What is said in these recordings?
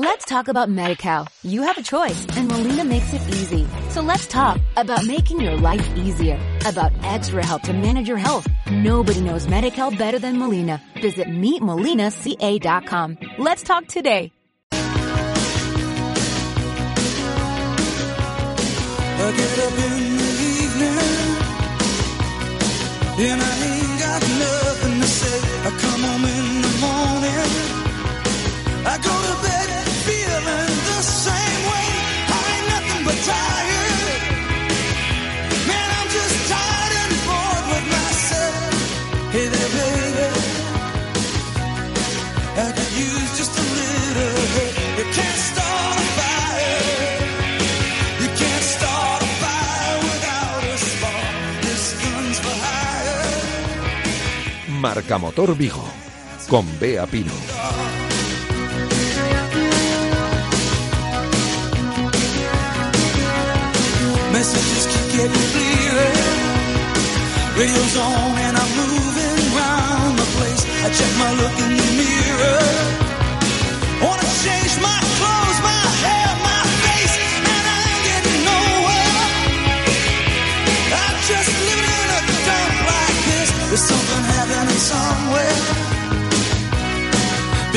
Let's talk about MediCal. You have a choice and Molina makes it easy. So let's talk about making your life easier, about extra help to manage your health. Nobody knows MediCal better than Molina. Visit meetmolinaca.com. Let's talk today. I get up in the evening and I ain't got nothing to say. I come home in the morning. I go to bed Marcamotor Vigo, con Bea Pino. Messages keep getting clearer. Radio's on and I'm moving around the place. I check my look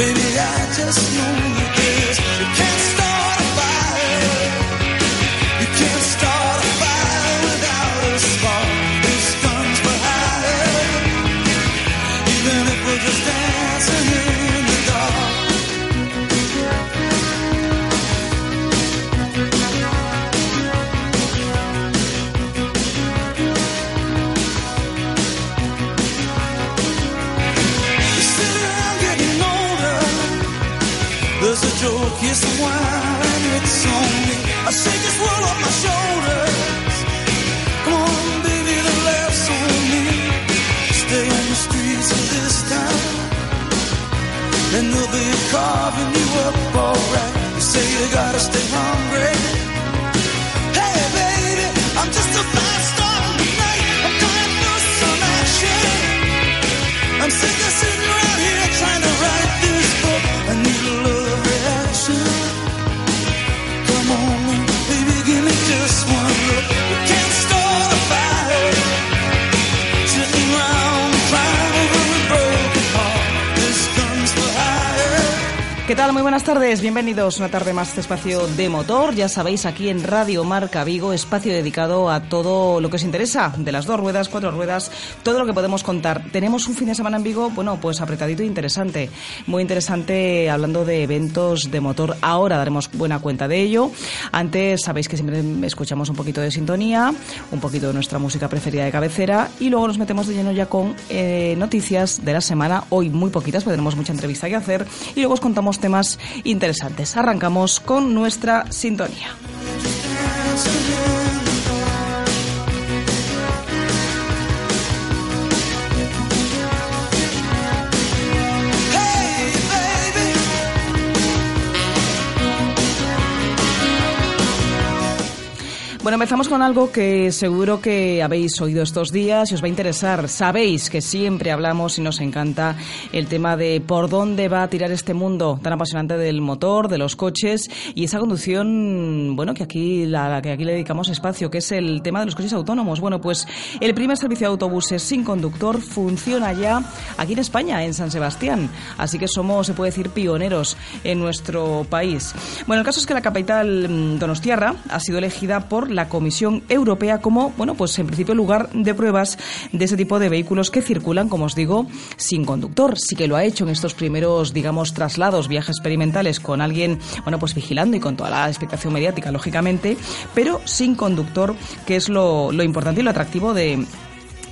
Baby, I just know. You can't start carving you up alright. You say you gotta stay hungry. Hey, baby, I'm just a fast star tonight. I'm dying for some action. I'm sick of sitting around here trying to write this ¿Qué tal? Muy buenas tardes, bienvenidos una tarde más a este espacio de motor. Ya sabéis, aquí en Radio Marca Vigo, espacio dedicado a todo lo que os interesa, de las dos ruedas, cuatro ruedas, todo lo que podemos contar. Tenemos un fin de semana en Vigo, bueno, pues apretadito e interesante. Muy interesante hablando de eventos de motor. Ahora daremos buena cuenta de ello. Antes sabéis que siempre escuchamos un poquito de sintonía, un poquito de nuestra música preferida de cabecera y luego nos metemos de lleno ya con eh, noticias de la semana. Hoy muy poquitas, porque tenemos mucha entrevista que hacer y luego os contamos temas interesantes. Arrancamos con nuestra sintonía. Bueno, empezamos con algo que seguro que habéis oído estos días y os va a interesar. Sabéis que siempre hablamos y nos encanta el tema de por dónde va a tirar este mundo tan apasionante del motor, de los coches y esa conducción, bueno, que aquí la, que aquí le dedicamos espacio, que es el tema de los coches autónomos. Bueno, pues el primer servicio de autobuses sin conductor funciona ya aquí en España, en San Sebastián. Así que somos, se puede decir, pioneros en nuestro país. Bueno, el caso es que la capital mm, donostiarra ha sido elegida por la Comisión Europea como, bueno, pues en principio lugar de pruebas de ese tipo de vehículos que circulan, como os digo, sin conductor. Sí que lo ha hecho en estos primeros, digamos, traslados, viajes experimentales con alguien, bueno, pues vigilando y con toda la expectación mediática, lógicamente, pero sin conductor, que es lo, lo importante y lo atractivo de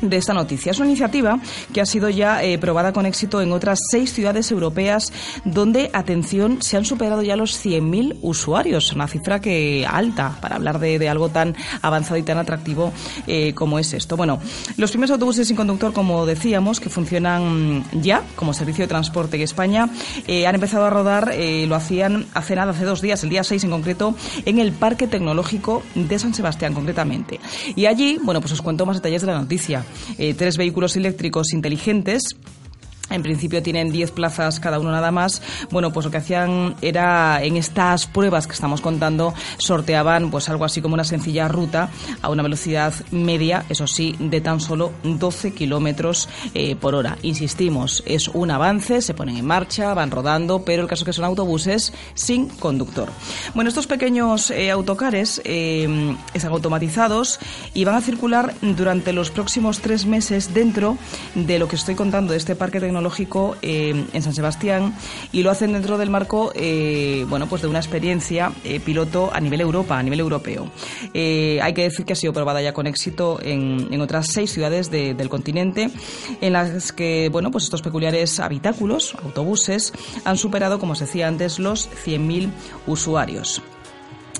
de esta noticia. Es una iniciativa que ha sido ya eh, probada con éxito en otras seis ciudades europeas donde, atención, se han superado ya los 100.000 usuarios, una cifra que alta para hablar de, de algo tan avanzado y tan atractivo eh, como es esto. Bueno, los primeros autobuses sin conductor, como decíamos, que funcionan ya como servicio de transporte en España, eh, han empezado a rodar, lo hacían hace nada, hace dos días, el día 6 en concreto, en el Parque Tecnológico de San Sebastián, concretamente. Y allí, bueno, pues os cuento más detalles de la noticia. Eh, tres vehículos eléctricos inteligentes en principio tienen 10 plazas cada uno nada más. Bueno, pues lo que hacían era en estas pruebas que estamos contando sorteaban pues algo así como una sencilla ruta a una velocidad media, eso sí, de tan solo 12 kilómetros eh, por hora. Insistimos, es un avance, se ponen en marcha, van rodando, pero el caso es que son autobuses sin conductor. Bueno, estos pequeños eh, autocares eh, están automatizados y van a circular durante los próximos tres meses dentro de lo que estoy contando de este parque tecnológico tecnológico eh, en San Sebastián y lo hacen dentro del marco eh, bueno pues de una experiencia eh, piloto a nivel Europa, a nivel europeo. hay que decir que ha sido probada ya con éxito en, en otras seis ciudades del continente en las que bueno pues estos peculiares habitáculos, autobuses, han superado, como os decía antes, los 100.000 usuarios.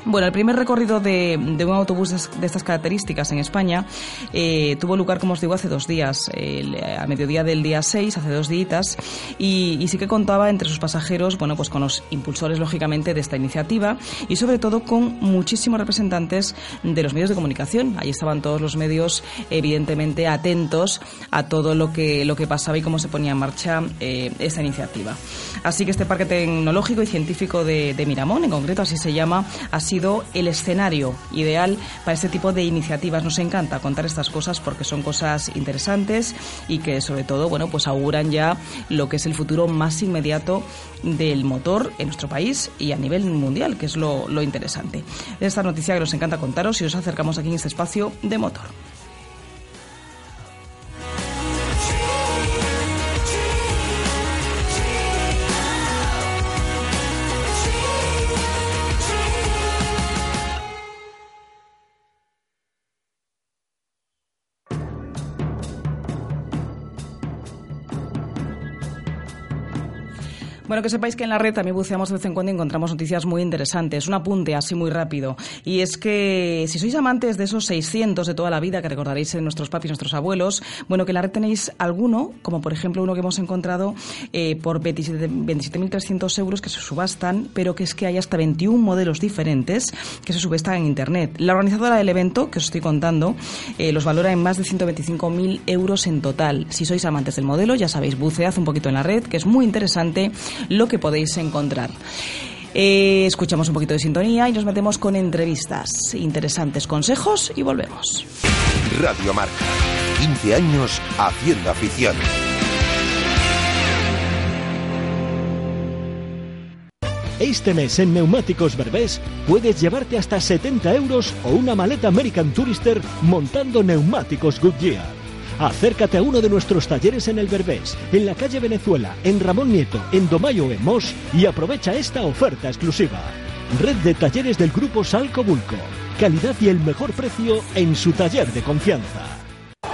Bueno, el primer recorrido de, un autobús de estas características en España eh, tuvo lugar, como os digo, hace dos días, a mediodía del día 6, hace dos días, y, sí que contaba entre sus pasajeros, bueno, pues con los impulsores, lógicamente, de esta iniciativa y sobre todo con muchísimos representantes de los medios de comunicación. Ahí estaban todos los medios, evidentemente, atentos a todo lo que, lo que pasaba y cómo se ponía en marcha eh, esta iniciativa. Así que este parque tecnológico y científico de, Miramón, en concreto así se llama, así sido el escenario ideal para este tipo de iniciativas. Nos encanta contar estas cosas porque son cosas interesantes y que sobre todo, bueno, pues auguran ya lo que es el futuro más inmediato del motor en nuestro país y a nivel mundial, que es lo, lo interesante. Esta noticia que nos encanta contaros y os acercamos aquí en este espacio de motor. Bueno, que sepáis que en la red también buceamos de vez en cuando y encontramos noticias muy interesantes. Un apunte así muy rápido. Y es que si sois amantes de esos 600 de toda la vida que recordaréis en nuestros papis nuestros abuelos, bueno, que en la red tenéis alguno, como por ejemplo uno que hemos encontrado eh, por 27.300 euros que se subastan, pero que es que hay hasta 21 modelos diferentes que se subestan en Internet. La organizadora del evento, que os estoy contando, eh, los valora en más de 125.000 euros en total. Si sois amantes del modelo, ya sabéis, bucead un poquito en la red, que es muy interesante lo que podéis encontrar. Eh, escuchamos un poquito de sintonía y nos metemos con entrevistas, interesantes consejos y volvemos. Radio Marca, 15 años haciendo afición. Este mes en Neumáticos Berbés puedes llevarte hasta 70 euros o una maleta American Tourister montando neumáticos Goodyear. Acércate a uno de nuestros talleres en el Berbés, en la calle Venezuela, en Ramón Nieto, en Domayo en Mos y aprovecha esta oferta exclusiva. Red de talleres del grupo Salco Bulco. Calidad y el mejor precio en su taller de confianza.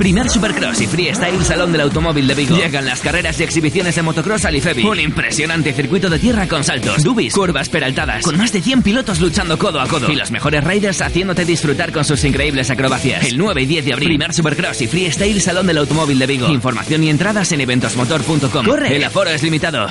Primer Supercross y Freestyle Salón del Automóvil de Vigo. Llegan las carreras y exhibiciones de motocross al IFEBI. Un impresionante circuito de tierra con saltos, dubis, curvas peraltadas, con más de 100 pilotos luchando codo a codo. Y los mejores riders haciéndote disfrutar con sus increíbles acrobacias. El 9 y 10 de abril. Primer Supercross y Freestyle Salón del Automóvil de Vigo. Información y entradas en eventosmotor.com. ¡Corre! El aforo es limitado.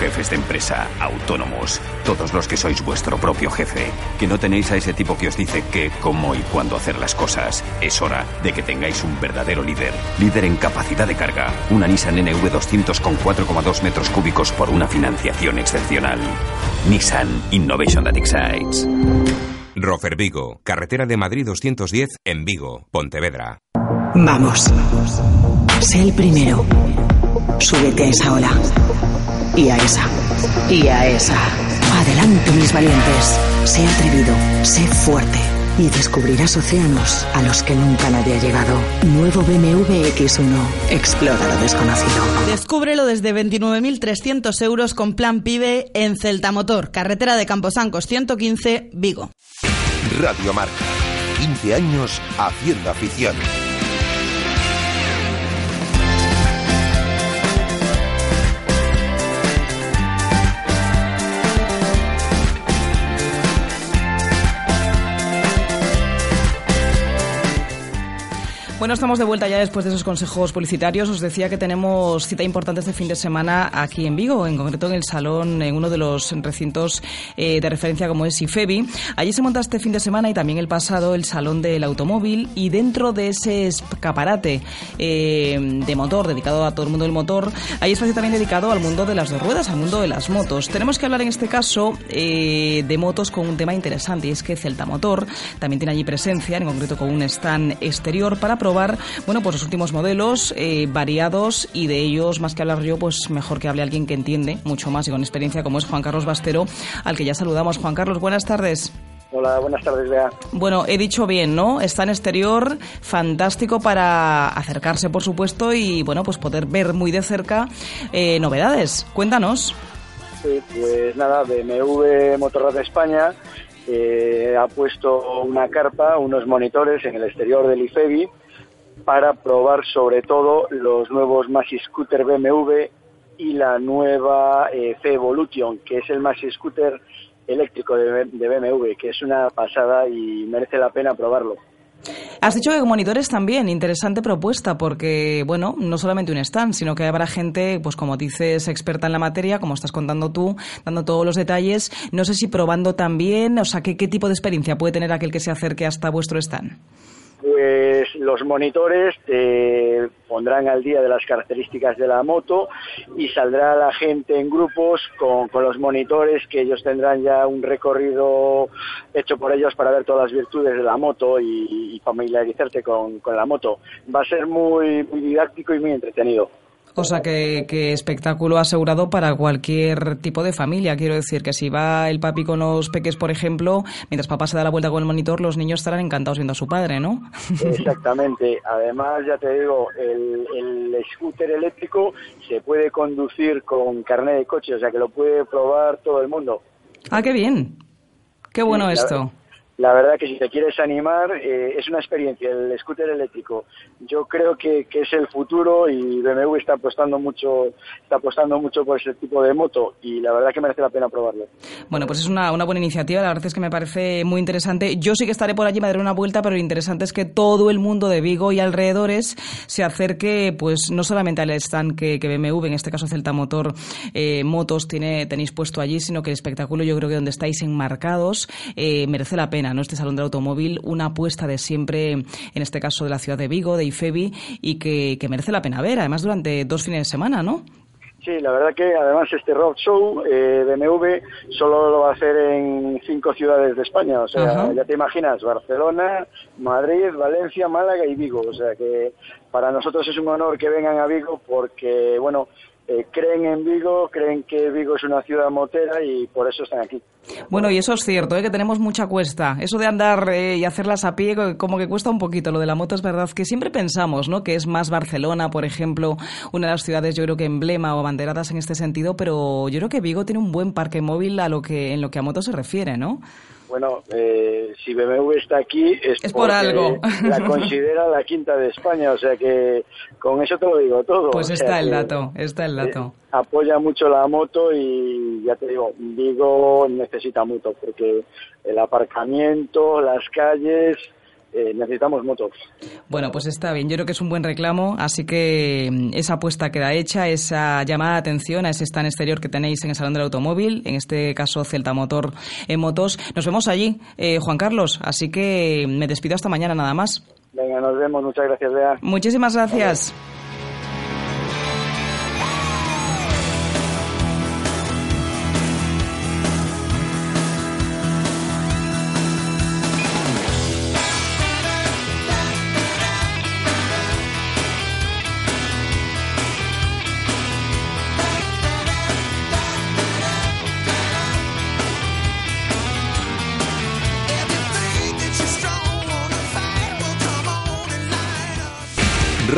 jefes de empresa, autónomos, todos los que sois vuestro propio jefe, que no tenéis a ese tipo que os dice qué, cómo y cuándo hacer las cosas. Es hora de que tengáis un verdadero líder. Líder en capacidad de carga. Una Nissan NV200 con 4,2 metros cúbicos por una financiación excepcional. Nissan Innovation That Excites. Rofer Vigo, carretera de Madrid 210 en Vigo, Pontevedra. Vamos. Sé el primero. Súbete a esa ola. Y a esa. Y a esa. Adelante, mis valientes. Sé atrevido, sé fuerte. Y descubrirás océanos a los que nunca nadie ha llegado. Nuevo BMW X1. Explora lo desconocido. Descúbrelo desde 29.300 euros con plan PIBE en Celta Motor, carretera de Camposancos 115, Vigo. Radio Marca. 15 años haciendo afición. Bueno, estamos de vuelta ya después de esos consejos publicitarios. Os decía que tenemos cita importante este fin de semana aquí en Vigo, en concreto en el salón, en uno de los recintos eh, de referencia como es IFEBI. Allí se monta este fin de semana y también el pasado el salón del automóvil y dentro de ese escaparate eh, de motor, dedicado a todo el mundo del motor, hay espacio también dedicado al mundo de las dos ruedas, al mundo de las motos. Tenemos que hablar en este caso eh, de motos con un tema interesante y es que Celta Motor también tiene allí presencia, en concreto con un stand exterior para probar bueno, pues los últimos modelos eh, variados y de ellos, más que hablar yo, pues mejor que hable alguien que entiende mucho más y con experiencia como es Juan Carlos Bastero, al que ya saludamos. Juan Carlos, buenas tardes. Hola, buenas tardes, Bea. Bueno, he dicho bien, ¿no? Está en exterior, fantástico para acercarse, por supuesto, y bueno, pues poder ver muy de cerca eh, novedades. Cuéntanos. Sí, pues nada, BMW Motorrad de España eh, ha puesto una carpa, unos monitores en el exterior del IFEBI para probar sobre todo los nuevos Maxi Scooter BMW y la nueva eh, C-Evolution, que es el Maxi Scooter eléctrico de, BMW, que es una pasada y merece la pena probarlo. Has dicho que monitores también, interesante propuesta, porque, bueno, no solamente un stand, sino que habrá gente, pues como dices, experta en la materia, como estás contando tú, dando todos los detalles. No sé si probando también, o sea, ¿qué, qué tipo de experiencia puede tener aquel que se acerque hasta vuestro stand? Pues los monitores te pondrán al día de las características de la moto y saldrá la gente en grupos con, los monitores que ellos tendrán ya un recorrido hecho por ellos para ver todas las virtudes de la moto y, familiarizarte con, la moto. Va a ser muy, muy didáctico y muy entretenido. O sea, que, espectáculo asegurado para cualquier tipo de familia. Quiero decir que si va el papi con los peques, por ejemplo, mientras papá se da la vuelta con el monitor, los niños estarán encantados viendo a su padre, ¿no? Exactamente. Además, ya te digo, el, el scooter eléctrico se puede conducir con carnet de coche, o sea que lo puede probar todo el mundo. Ah, qué bien. Qué bueno esto la verdad que si te quieres animar, eh, es una experiencia, el scooter eléctrico. Yo creo que, es el futuro y BMW está apostando mucho, está apostando mucho por ese tipo de moto y la verdad que merece la pena probarlo. Bueno, pues es una, buena iniciativa, la verdad es que me parece muy interesante. Yo sí que estaré por allí, me daré una vuelta, pero lo interesante es que todo el mundo de Vigo y alrededores se acerque, pues no solamente al stand que, BMW, en este caso Celta Motor eh, Motos, tiene, tenéis puesto allí, sino que el espectáculo yo creo que donde estáis enmarcados eh, merece la pena este Salón del Automóvil, una apuesta de siempre, en este caso de la ciudad de Vigo, de IFEBI, y que, merece la pena ver, además durante dos fines de semana, ¿no? Sí, la verdad que además este road show eh, BMW solo lo va a hacer en cinco ciudades de España. O sea, ya te imaginas, Barcelona, Madrid, Valencia, Málaga y Vigo. O sea que para nosotros es un honor que vengan a Vigo porque, bueno, eh, creen en Vigo, creen que Vigo es una ciudad motera y por eso están aquí. Bueno, y eso es cierto, ¿eh? que tenemos mucha cuesta. Eso de andar eh, y hacerlas a pie, como que cuesta un poquito. Lo de la moto es verdad que siempre pensamos ¿no? que es más Barcelona, por ejemplo, una de las ciudades, yo creo que emblema o banderadas en este sentido, pero yo creo que Vigo tiene un buen parque móvil a lo que, en lo que a moto se refiere, ¿no? Bueno, eh, si BMW está aquí es, por algo. La considera la quinta de España, o sea que con eso te lo digo todo. Pues está el dato, está el dato. Eh, apoya mucho la moto y ya te digo, Vigo necesita mucho porque el aparcamiento, las calles, eh, necesitamos motos. Bueno, pues está bien. Yo creo que es un buen reclamo, así que mm, esa apuesta queda hecha, esa llamada de atención a ese stand exterior que tenéis en el Salón del Automóvil, en este caso Celta Motor en Motos. Nos vemos allí, eh, Juan Carlos, así que me despido hasta mañana nada más. Venga, nos vemos. Muchas gracias, Bea. Muchísimas gracias.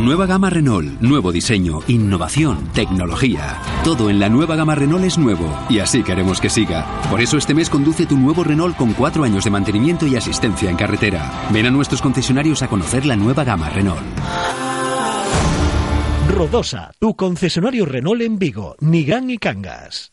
Nueva gama Renault, nuevo diseño, innovación, tecnología. Todo en la nueva gama Renault es nuevo y así queremos que siga. Por eso este mes conduce tu nuevo Renault con cuatro años de mantenimiento y asistencia en carretera. Ven a nuestros concesionarios a conocer la nueva gama Renault. Rodosa, tu concesionario Renault en Vigo, Nigán y Cangas.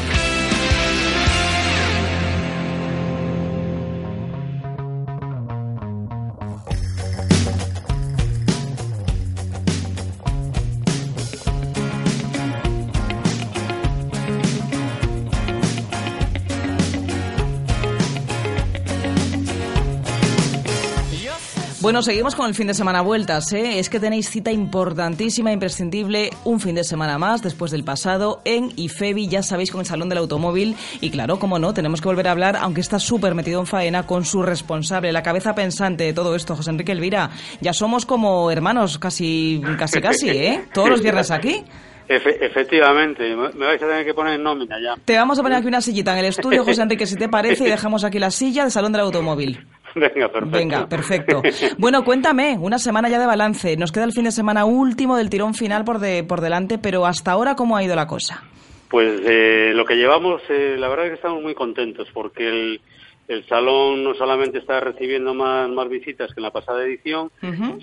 Bueno, seguimos con el fin de semana vueltas. ¿eh? Es que tenéis cita importantísima, imprescindible, un fin de semana más después del pasado en IFEBI, ya sabéis, con el Salón del Automóvil. Y claro, como no, tenemos que volver a hablar, aunque está súper metido en faena, con su responsable, la cabeza pensante de todo esto, José Enrique Elvira. Ya somos como hermanos, casi, casi, casi, ¿eh? Todos los viernes aquí. Efe- efectivamente, me me vais a tener que poner en nómina ya. Te vamos a poner aquí una sillita en el estudio, José Enrique, si te parece, y dejamos aquí la silla del Salón del Automóvil. Venga, perfecto. Venga, perfecto. Bueno, cuéntame, una semana ya de balance. Nos queda el fin de semana último del tirón final por, de, por delante, pero hasta ahora, ¿cómo ha ido la cosa? Pues eh, lo que llevamos, eh, la verdad es que estamos muy contentos porque el, el salón no solamente está recibiendo más, más visitas que en la pasada edición,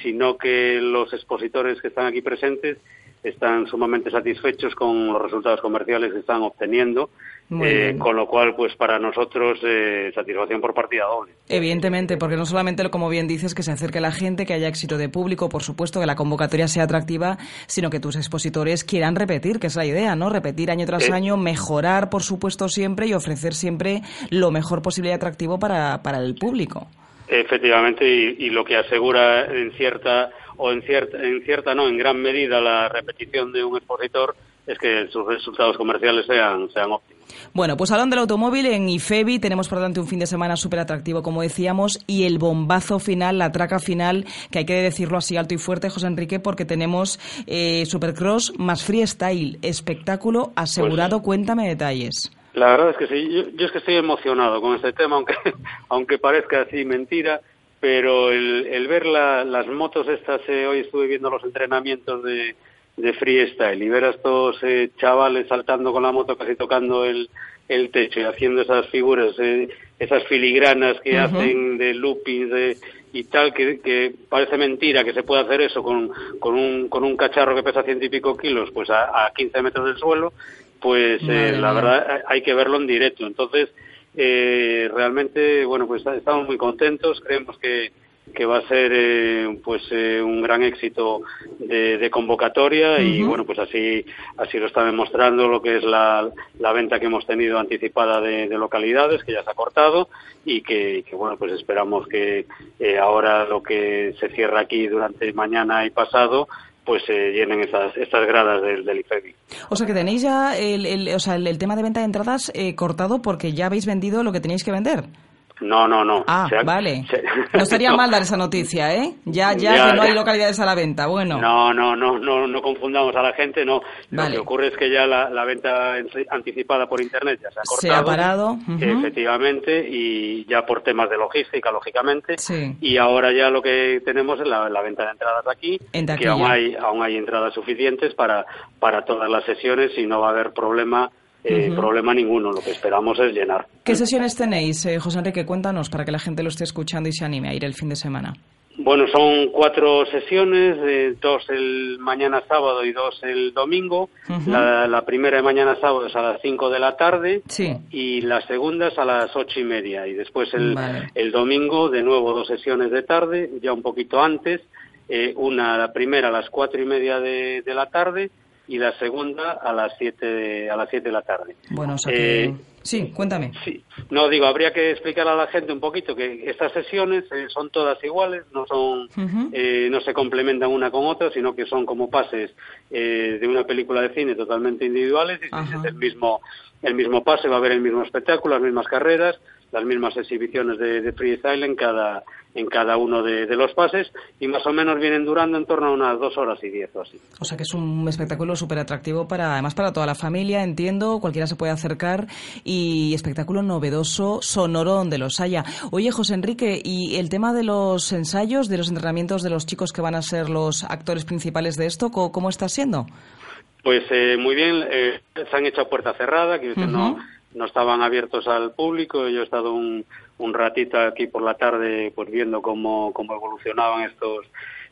sino que los expositores que están aquí presentes están sumamente satisfechos con los resultados comerciales que están obteniendo, eh, con lo cual, pues para nosotros, eh, satisfacción por partida doble. Evidentemente, porque no solamente, como bien dices, que se acerque la gente, que haya éxito de público, por supuesto, que la convocatoria sea atractiva, sino que tus expositores quieran repetir, que es la idea, ¿no? Repetir año tras Eh. año, mejorar, por supuesto, siempre y ofrecer siempre lo mejor posible y atractivo para, para el público. Efectivamente, y, y lo que asegura en cierta o en cierta, en cierta no, en gran medida la repetición de un expositor es que sus resultados comerciales sean, sean óptimos. Bueno, pues hablando del automóvil, en IFEBI tenemos por delante un fin de semana súper atractivo, como decíamos, y el bombazo final, la traca final, que hay que decirlo así alto y fuerte, José Enrique, porque tenemos eh, Supercross más freestyle, espectáculo asegurado. Cuéntame detalles. La verdad es que sí, yo, yo es que estoy emocionado con este tema, aunque, aunque parezca así mentira, pero el, el ver la- las motos estas, eh, hoy estuve viendo los entrenamientos de, de freestyle y ver a estos eh, chavales saltando con la moto casi tocando el, el techo y haciendo esas figuras, eh, esas filigranas que hacen de loopings de, y tal, que, que parece mentira que se pueda hacer eso con, con, un, con un cacharro que pesa ciento y pico kilos, pues a, a 15 metros del suelo, pues eh, la verdad hay que verlo en directo. Entonces, eh, realmente, bueno, pues estamos muy contentos, creemos que, que va a ser eh, pues eh, un gran éxito de, de convocatoria y bueno, pues así así lo está demostrando lo que es la, la venta que hemos tenido anticipada de, de localidades, que ya se ha cortado y que, que, bueno, pues esperamos que eh, ahora lo que se cierra aquí durante mañana y pasado pues se llenen esas, estas gradas del, del IFEBI. O sea que tenéis ya el, el- o sea, el, el tema de venta de entradas eh, cortado porque ya habéis vendido lo que tenéis que vender. No, no, no. Ah, Se vale. se- No estaría mal dar esa noticia, ¿eh? Ya, ya, Ya, que no hay localidades a la venta. Bueno. No, no, no, no, no confundamos a la gente, no. Vale. Lo que ocurre es que ya la, la venta en- anticipada por internet ya se ha Se cortado. ha parado. Efectivamente, y ya por temas de logística, lógicamente. Sí. Y ahora ya lo que tenemos es la, la venta de entradas aquí, En que aún hay, aún hay entradas suficientes para, para todas las sesiones y no va a haber problema eh, problema ninguno. Lo que esperamos es llenar. ¿Qué sesiones tenéis, eh, José Enrique? Cuéntanos para que la gente lo esté escuchando y se anime a ir el fin de semana. Bueno, son cuatro sesiones, eh, dos el mañana sábado y dos el domingo. La, la primera de mañana sábado es a las cinco de la tarde Sí. y la segunda es a las ocho y media. Y después el, Vale. el domingo, de nuevo, dos sesiones de tarde, ya un poquito antes. eh, una, la primera a las cuatro y media de, de la tarde y la segunda a las siete de, a las siete de la tarde. Bueno, o sea que... Eh, Sí, cuéntame. Sí, no digo, habría que explicar a la gente un poquito que estas sesiones eh, son todas iguales, no son, eh, no se complementan una con otra, sino que son como pases eh, de una película de cine totalmente individuales y Ajá. es el mismo, el mismo pase, va a haber el mismo espectáculo, las mismas carreras, las mismas exhibiciones de, de freestyle en cada, en cada uno de, de los pases y más o menos vienen durando en torno a unas dos horas y diez o así. O sea que es un espectáculo súper atractivo para, además para toda la familia, entiendo, cualquiera se puede acercar y espectáculo novedoso, sonoro donde los haya. Oye, José Enrique, ¿y el tema de los ensayos, de los entrenamientos de los chicos que van a ser los actores principales de esto, co- cómo está siendo? Pues eh, muy bien, eh, se han hecho a puerta cerrada, que no estaban abiertos al público. Yo he estado un, un ratito aquí por la tarde pues viendo cómo, cómo evolucionaban estos,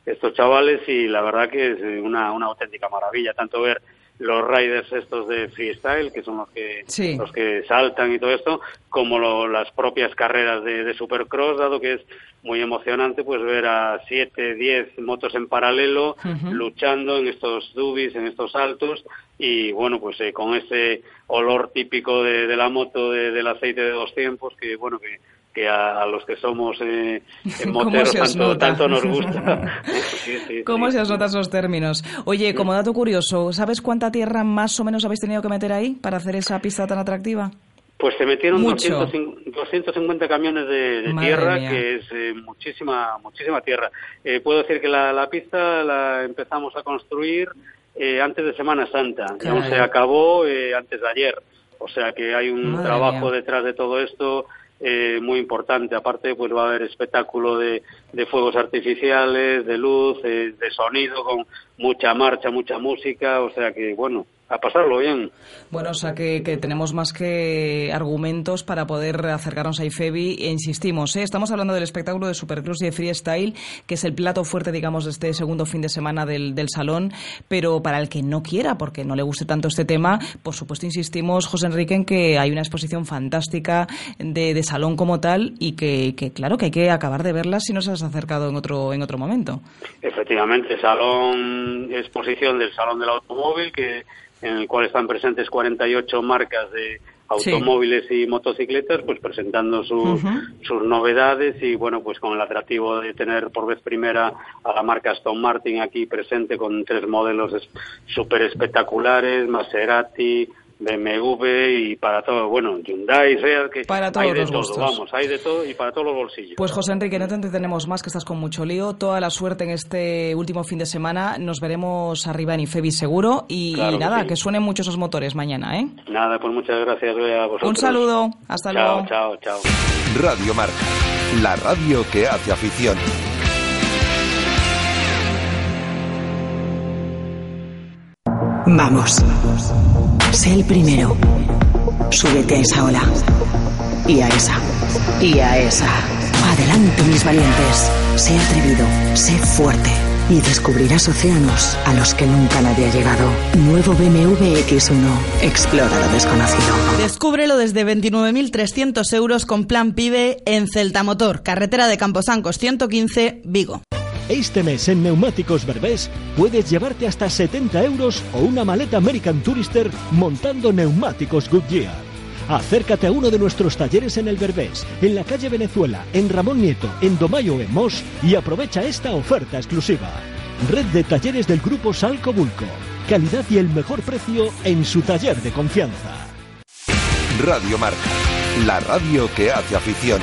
estos chavales y la verdad que es una, una auténtica maravilla, tanto ver los riders estos de freestyle, que son los que, Sí. los que saltan y todo esto, como lo- las propias carreras de, de Supercross, dado que es muy emocionante pues ver a siete, diez motos en paralelo luchando en estos dubis, en estos saltos y bueno pues eh, con ese olor típico de, de la moto de- del aceite de dos tiempos que bueno que, que a, a los que somos eh, eh, ¿Cómo moteros tanto, tanto nos gusta. Sí, sí, ¿Cómo sí. se os notan esos términos? Oye, como dato curioso, ¿sabes cuánta tierra más o menos habéis tenido que meter ahí para hacer esa pista tan atractiva? Pues se metieron Mucho. 250 250 camiones de, tierra, mía. que es eh, muchísima muchísima tierra. Eh, puedo decir que la, la pista la empezamos a construir eh, antes de Semana Santa, Caray. se acabó eh, antes de ayer. O sea que hay un Madre trabajo mía. detrás de todo esto eh, muy importante. Aparte, pues va a haber espectáculo de, de fuegos artificiales, de luz, eh, de sonido, con mucha marcha, mucha música. O sea que, bueno, a pasarlo bien. Bueno, o sea que, que tenemos más que argumentos para poder acercarnos a IFEBI e insistimos, ¿eh? estamos hablando del espectáculo de Supercross y de Freestyle, que es el plato fuerte, digamos, de este segundo fin de semana del, del salón, pero para el que no quiera, porque no le guste tanto este tema, por supuesto insistimos, José Enrique, en que hay una exposición fantástica de, de salón como tal y que, que, claro, que hay que acabar de verla si no se has acercado en otro, en otro momento. Efectivamente, salón, exposición del Salón del Automóvil, que en el cual están presentes 48 marcas de automóviles y motocicletas, pues presentando sus, sus novedades y bueno, pues con el atractivo de tener por vez primera a la marca Aston Martin aquí presente con tres modelos súper espectaculares, Maserati, BMW y para todo, bueno, Hyundai, Seat, que Para todos hay de los todo, gustos. vamos, hay de todo y para todos los bolsillos. Pues José Enrique, no te entretenemos más, que estás con mucho lío. Toda la suerte en este último fin de semana. Nos veremos arriba en Ifebi seguro. Y, Claro y que nada, sí. que suenen muchos esos motores mañana, ¿eh? Nada, pues muchas gracias Bea, a vosotros. Un saludo. Hasta chao, luego. Chao, chao, Radio Marca, la radio que hace afición. Vamos. Sé el primero. Súbete a esa ola. Y a esa. Y a esa. Adelante, mis valientes. Sé atrevido. Sé fuerte. Y descubrirás océanos a los que nunca nadie ha llegado. Nuevo BMW X1. Explora lo desconocido. Descúbrelo desde 29.300 euros con plan PIBE en Celta Motor, carretera de Camposancos 115, Vigo. Este mes en Neumáticos Berbés puedes llevarte hasta 70 euros o una maleta American Tourister montando neumáticos Goodyear. Acércate a uno de nuestros talleres en el Berbés, en la calle Venezuela, en Ramón Nieto, en Domayo en Mos y aprovecha esta oferta exclusiva. Red de talleres del grupo Salco Bulco. Calidad y el mejor precio en su taller de confianza. Radio Marca, la radio que hace afición.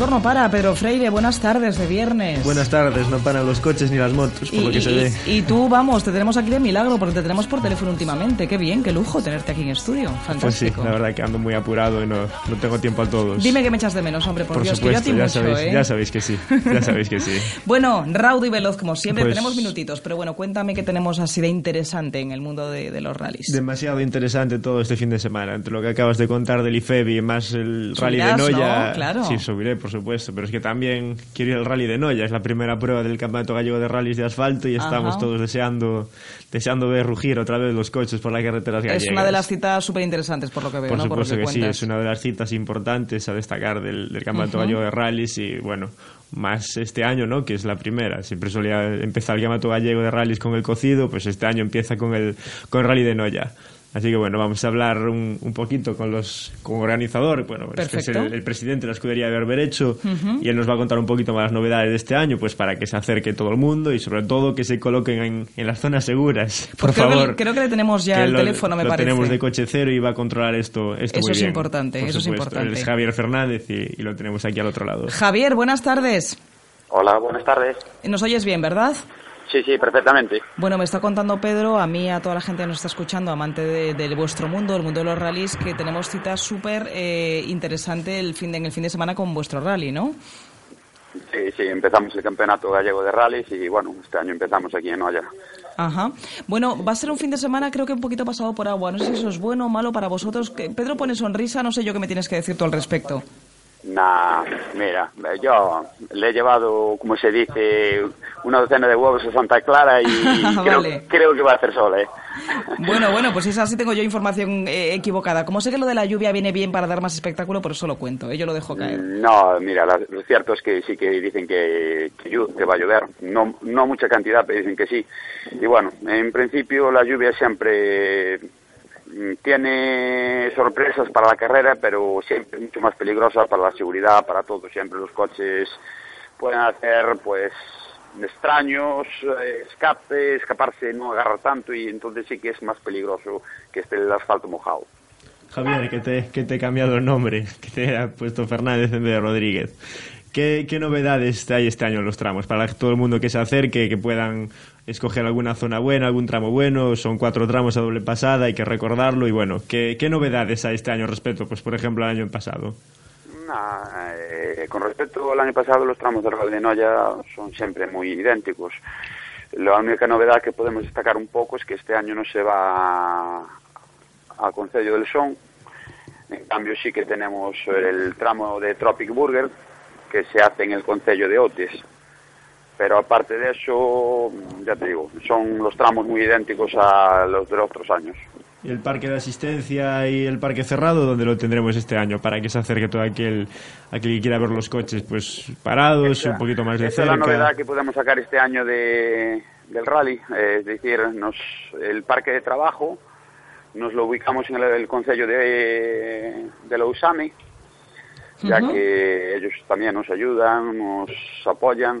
Motor no para. Pedro Freire, buenas tardes de viernes. Buenas tardes, no paran los coches ni las motos, por y, lo que se ve. Y, tú, vamos, te tenemos aquí de milagro porque te tenemos por teléfono últimamente. Qué bien, qué lujo tenerte aquí en estudio. Fantástico. Pues sí, la verdad que ando muy apurado y no, no tengo tiempo a todos. Dime que me echas de menos, hombre, por, por Dios, supuesto, que yo a ti ya mucho, sabéis, ¿eh? ya sabéis que sí, ya sabéis que sí. Bueno, raudo y veloz como siempre, Pues- tenemos minutitos, pero bueno, cuéntame qué tenemos así de interesante en el mundo de, de los rallies. Demasiado interesante todo este fin de semana, entre lo que acabas de contar del IFEBI más el rally de Noya. ¿no? Claro. Sí, subiré, por supuesto, pero es que también quiero ir al rally de Noya, es la primera prueba del Campeonato Gallego de Rallys de Asfalto y estamos Ajá. todos deseando deseando ver rugir otra vez los coches por las carreteras gallegas. Es una de las citas súper interesantes, por lo que veo, Por ¿no? supuesto lo que, que, sí, es una de las citas importantes a destacar del, del Campeonato. Gallego de Rallys y bueno, más este año, ¿no? Que es la primera. Siempre solía empezar el Campeonato Gallego de Rallys con el cocido, pues este año empieza con el, con el Rally de Noya. Así que bueno, vamos a hablar un, un poquito con los con organizador, bueno, este es Perfecto. el, el presidente de la escudería de Berberecho Ujú. y él nos va a contar un poquito más las novedades de este año, pues para que se acerque todo el mundo y sobre todo que se coloquen en, en las zonas seguras, por Pues creo, favor. que, creo que le tenemos ya que el lo- teléfono, me lo parece. tenemos de coche cero y va a controlar esto, esto Eso muy es bien, importante, por eso es supuesto. importante. Él es Javier Fernández y, y lo tenemos aquí al otro lado. Javier, buenas tardes. Hola, buenas tardes. Nos oyes bien, ¿verdad? Sí, sí, perfectamente. Bueno, me está contando Pedro, a mí, a toda la gente que nos está escuchando, amante de, de vuestro mundo, el mundo de los rallies, que tenemos cita súper eh, interesante el fin de, en el fin de semana con vuestro rally, ¿no? Sí, sí, empezamos el campeonato gallego de rallies y bueno, este año empezamos aquí en Olla. Ajá. Bueno, va a ser un fin de semana creo que un poquito pasado por agua. No sé si eso es bueno o malo para vosotros. Que Pedro pone sonrisa, no sé yo qué me tienes que decir tú al respecto. Nah, mira, yo le he llevado, como se dice, una docena de huevos a Santa Clara y creo, Vale. creo que va a hacer sol, ¿eh? Bueno, bueno, pues esa sí tengo yo información eh, equivocada. Como sé que lo de la lluvia viene bien para dar más espectáculo, por eso lo cuento, ¿eh? yo lo dejo caer. No, mira, lo cierto es que sí que dicen que, que, que va a llover. No, no mucha cantidad, pero dicen que sí. Y bueno, en principio la lluvia siempre tiene sorpresas para la carrera, pero siempre mucho más peligrosa para la seguridad, para todo. Siempre los coches pueden hacer, pues, extraños, eh, escape, escaparse, no agarrar tanto y entonces sí que es más peligroso que esté el asfalto mojado. Javier, que te, que te he cambiado el nombre, que te ha puesto Fernández en vez de Rodríguez. ¿Qué, ¿Qué novedades hay este año en los tramos? Para todo el mundo que se acerque, que puedan escoger alguna zona buena, algún tramo bueno. Son cuatro tramos a doble pasada, hay que recordarlo. Y bueno, ¿qué, qué novedades hay este año respecto, pues por ejemplo, al año pasado? Eh, con respecto al año pasado, los tramos del de Noya son siempre muy idénticos. La única novedad que podemos destacar un poco es que este año no se va al Concello del Son. En cambio, sí que tenemos el tramo de Tropic Burger que se hace en el Concello de Otis. Pero aparte de eso, ya te digo, son los tramos muy idénticos a los de los otros años. Y el parque de asistencia y el parque cerrado, donde lo tendremos este año, para que se acerque todo aquel, aquel que quiera ver los coches pues parados, un poquito más de Esa es la cerca. novedad que podemos sacar este año de, del rally, es decir, nos, el parque de trabajo nos lo ubicamos en el, el concello de, de Lousami, ya que ellos también nos ayudan, nos apoyan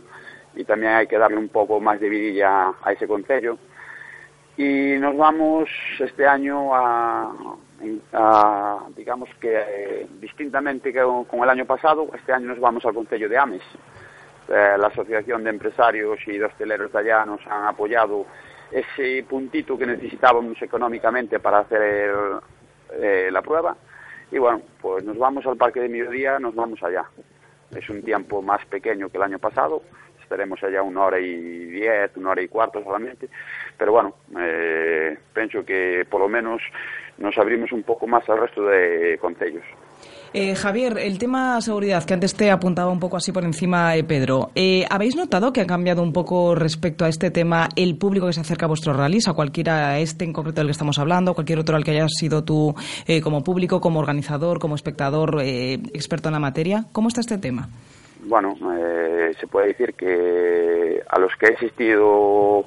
y también hay que darle un poco más de vidilla a ese concello. Y nos vamos este año a, a, digamos que distintamente que con el año pasado, este año nos vamos al concello de Ames. Eh, la Asociación de Empresarios y de Hosteleros de allá nos han apoyado ese puntito que necesitábamos económicamente para hacer eh, la prueba. Y bueno, pues nos vamos al Parque de Mediodía, nos vamos allá. Es un tiempo más pequeño que el año pasado, estaremos allá una hora y diez, una hora y cuarto solamente. Pero bueno, eh, pienso que por lo menos nos abrimos un poco más al resto de concellos. Eh, Javier, el tema seguridad, que antes te apuntaba un poco así por encima, eh, Pedro. Eh, ¿Habéis notado que ha cambiado un poco respecto a este tema el público que se acerca a vuestros rallies, a cualquiera, este en concreto del que estamos hablando, cualquier otro al que hayas sido tú eh, como público, como organizador, como espectador, eh, experto en la materia? ¿Cómo está este tema? Bueno, eh, se puede decir que a los que he asistido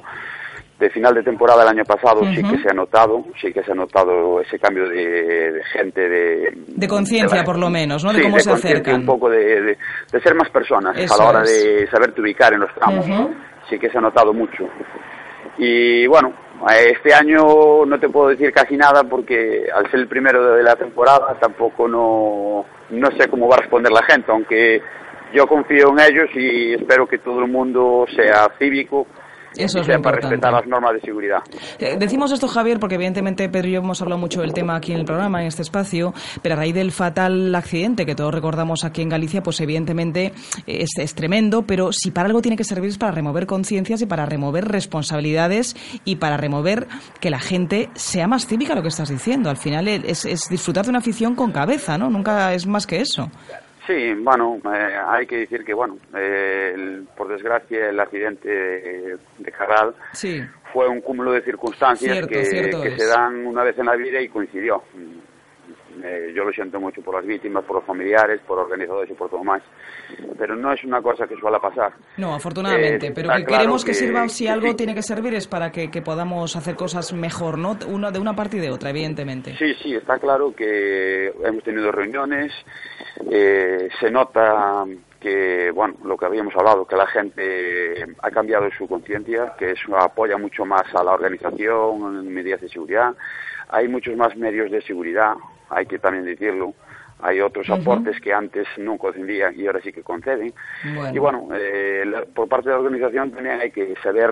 de final de temporada el año pasado sí que se ha notado, sí que se ha notado ese cambio de, de gente, de, De conciencia, por lo menos, ¿no? De cómo de se acercan. un poco de, de- de ser más personas Eso a la hora es. de saberte ubicar en los tramos. Ujú. Sí que se ha notado mucho. Y bueno, Este año no te puedo decir casi nada porque al ser el primero de la temporada tampoco no, no sé cómo va a responder la gente, aunque yo confío en ellos y espero que todo el mundo sea cívico Eso es lo importante. respetar las normas de seguridad. Eh, Decimos esto, Javier, porque evidentemente Pedro y yo hemos hablado mucho del tema aquí en el programa, en este espacio, pero a raíz del fatal accidente que todos recordamos aquí en Galicia, pues evidentemente eh, es, es tremendo, pero si para algo tiene que servir es para remover conciencias y para remover responsabilidades y para remover que la gente sea más cívica, lo que estás diciendo. Al final eh, es, es disfrutar de una afición con cabeza, ¿no? Nunca es más que eso. Sí, bueno, eh, hay que decir que, bueno, eh, el- por desgracia el accidente de, de Carral Sí. fue un cúmulo de circunstancias Cierto, que, cierto que es. se dan una vez en la vida y coincidió. Eh, yo lo siento mucho por las víctimas, por los familiares, por organizadores y por todo más, pero no es una cosa que suele pasar. No, afortunadamente, Eh, pero que claro queremos que, que- sirva, si que algo sí. tiene que servir es para que, que podamos hacer cosas mejor, ¿no? Una, de una parte y de otra, evidentemente. Sí, sí, está claro que hemos tenido reuniones, eh, se nota que, bueno, lo que habíamos hablado, que la gente ha cambiado su conciencia, que eso apoya mucho más a la organización en medidas de seguridad. Hay muchos más medios de seguridad, hay que también decirlo. Hay otros Ujú. aportes que antes no concedían y ahora sí que conceden. Bueno. Y bueno, eh, la- por parte de la organización también hay que saber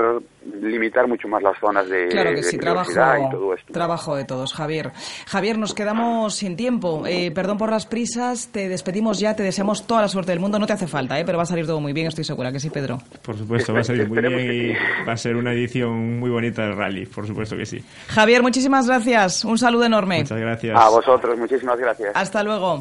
limitar mucho más las zonas de, Claro que de sí, trabajo, y todo esto. trabajo de todos, Javier. Javier, nos quedamos sin tiempo. Eh, perdón por las prisas, te despedimos ya, te deseamos toda la suerte del mundo. No te hace falta, ¿eh? pero va a salir todo muy bien, estoy segura que sí, Pedro. Por supuesto, va a salir muy bien y va a ser una edición muy bonita del rally, por supuesto que sí. Javier, muchísimas gracias. Un saludo enorme. Muchas gracias. A vosotros, muchísimas gracias. Hasta luego.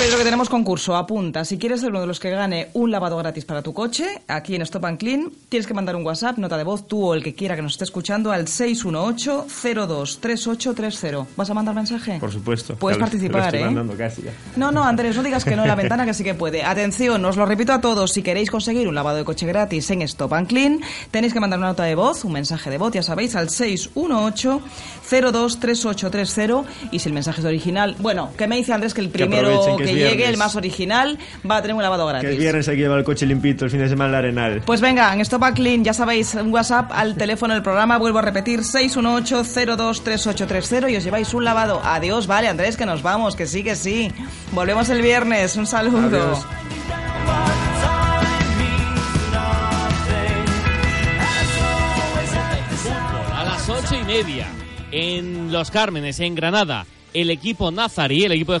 Pedro, que tenemos concurso, apunta. Si quieres ser uno de los que gane un lavado gratis para tu coche, aquí en Stop and Clean, tienes que mandar un WhatsApp, nota de voz, tú o el que quiera que nos esté escuchando, al 618-023830. ¿Vas a mandar mensaje? Por supuesto. Puedes lo- participar, lo estoy ¿eh? mandando casi ya. No, no, Andrés, no digas que no en la ventana, que sí que puede. Atención, os lo repito a todos, si queréis conseguir un lavado de coche gratis en Stop and Clean, tenéis que mandar una nota de voz, un mensaje de voz, ya sabéis, al 618-023830 y si el mensaje es original, bueno, que me dice Andrés que el primero que que, es llegue, el más original, va a tener un lavado Que gratis. el viernes hay que llevar el coche limpito, el fin de semana en la arenal. Pues venga, en Stop and Clean, ya sabéis, un WhatsApp al teléfono del programa, vuelvo a repetir, 618-023830 y os lleváis un lavado. Adiós, vale, Andrés, que nos vamos, que sí, que sí. Volvemos el viernes, un saludo. Adiós. a las ocho y media en Los Cármenes, en Granada, el equipo Nazarí, el equipo de